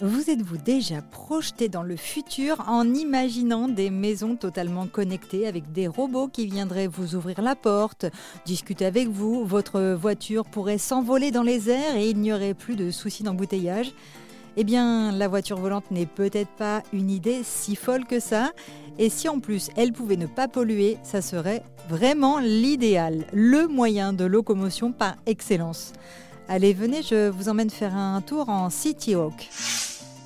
Vous êtes-vous déjà projeté dans le futur en imaginant des maisons totalement connectées avec des robots qui viendraient vous ouvrir la porte, discuter avec vous, votre voiture pourrait s'envoler dans les airs et il n'y aurait plus de soucis d'embouteillage? Eh bien, la voiture volante n'est peut-être pas une idée si folle que ça. Et si en plus elle pouvait ne pas polluer, ça serait vraiment l'idéal, le moyen de locomotion par excellence. Allez, venez, je vous emmène faire un tour en City Hawk.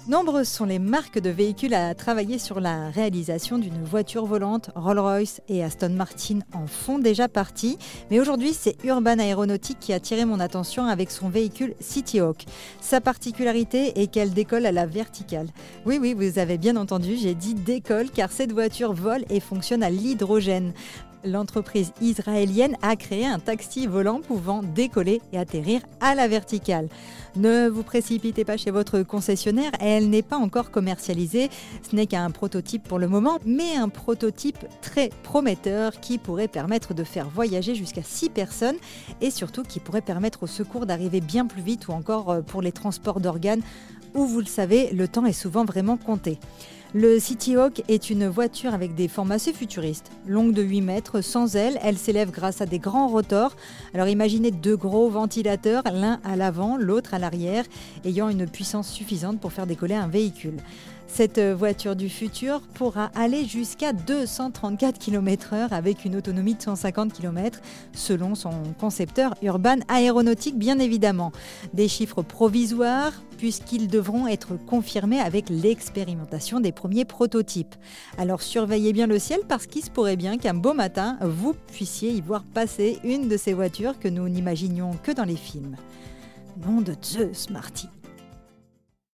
Nombreuses sont les marques de véhicules à travailler sur la réalisation d'une voiture volante. Rolls-Royce et Aston Martin en font déjà partie. Mais aujourd'hui, c'est Urban Aeronautique qui a attiré mon attention avec son véhicule Cityhawk. Sa particularité est qu'elle décolle à la verticale. Oui, oui, vous avez bien entendu, j'ai dit décolle car cette voiture vole et fonctionne à l'hydrogène l'entreprise israélienne a créé un taxi volant pouvant décoller et atterrir à la verticale. Ne vous précipitez pas chez votre concessionnaire, elle n'est pas encore commercialisée, ce n'est qu'un prototype pour le moment, mais un prototype très prometteur qui pourrait permettre de faire voyager jusqu'à 6 personnes et surtout qui pourrait permettre au secours d'arriver bien plus vite ou encore euh, pour les transports d'organes où vous le savez, le temps est souvent vraiment compté. Le City Hawk est une voiture avec des formes assez futuristes. Longue de 8 mètres, sans ailes, elle s'élève grâce à des grands rotors. Alors imaginez deux gros ventilateurs, l'un à l'avant, l'autre à l'arrière, ayant une puissance suffisante pour faire décoller un véhicule. Cette voiture du futur pourra aller jusqu'à 234 km/h avec une autonomie de 150 km selon son concepteur Urban Aéronautique bien évidemment. Des chiffres provisoires puisqu'ils devront être confirmés avec l'expérimentation des premiers prototypes. Alors surveillez bien le ciel parce qu'il se pourrait bien qu'un beau matin vous puissiez y voir passer une de ces voitures que nous n'imaginions que dans les films. Nom de Zeus, Marty.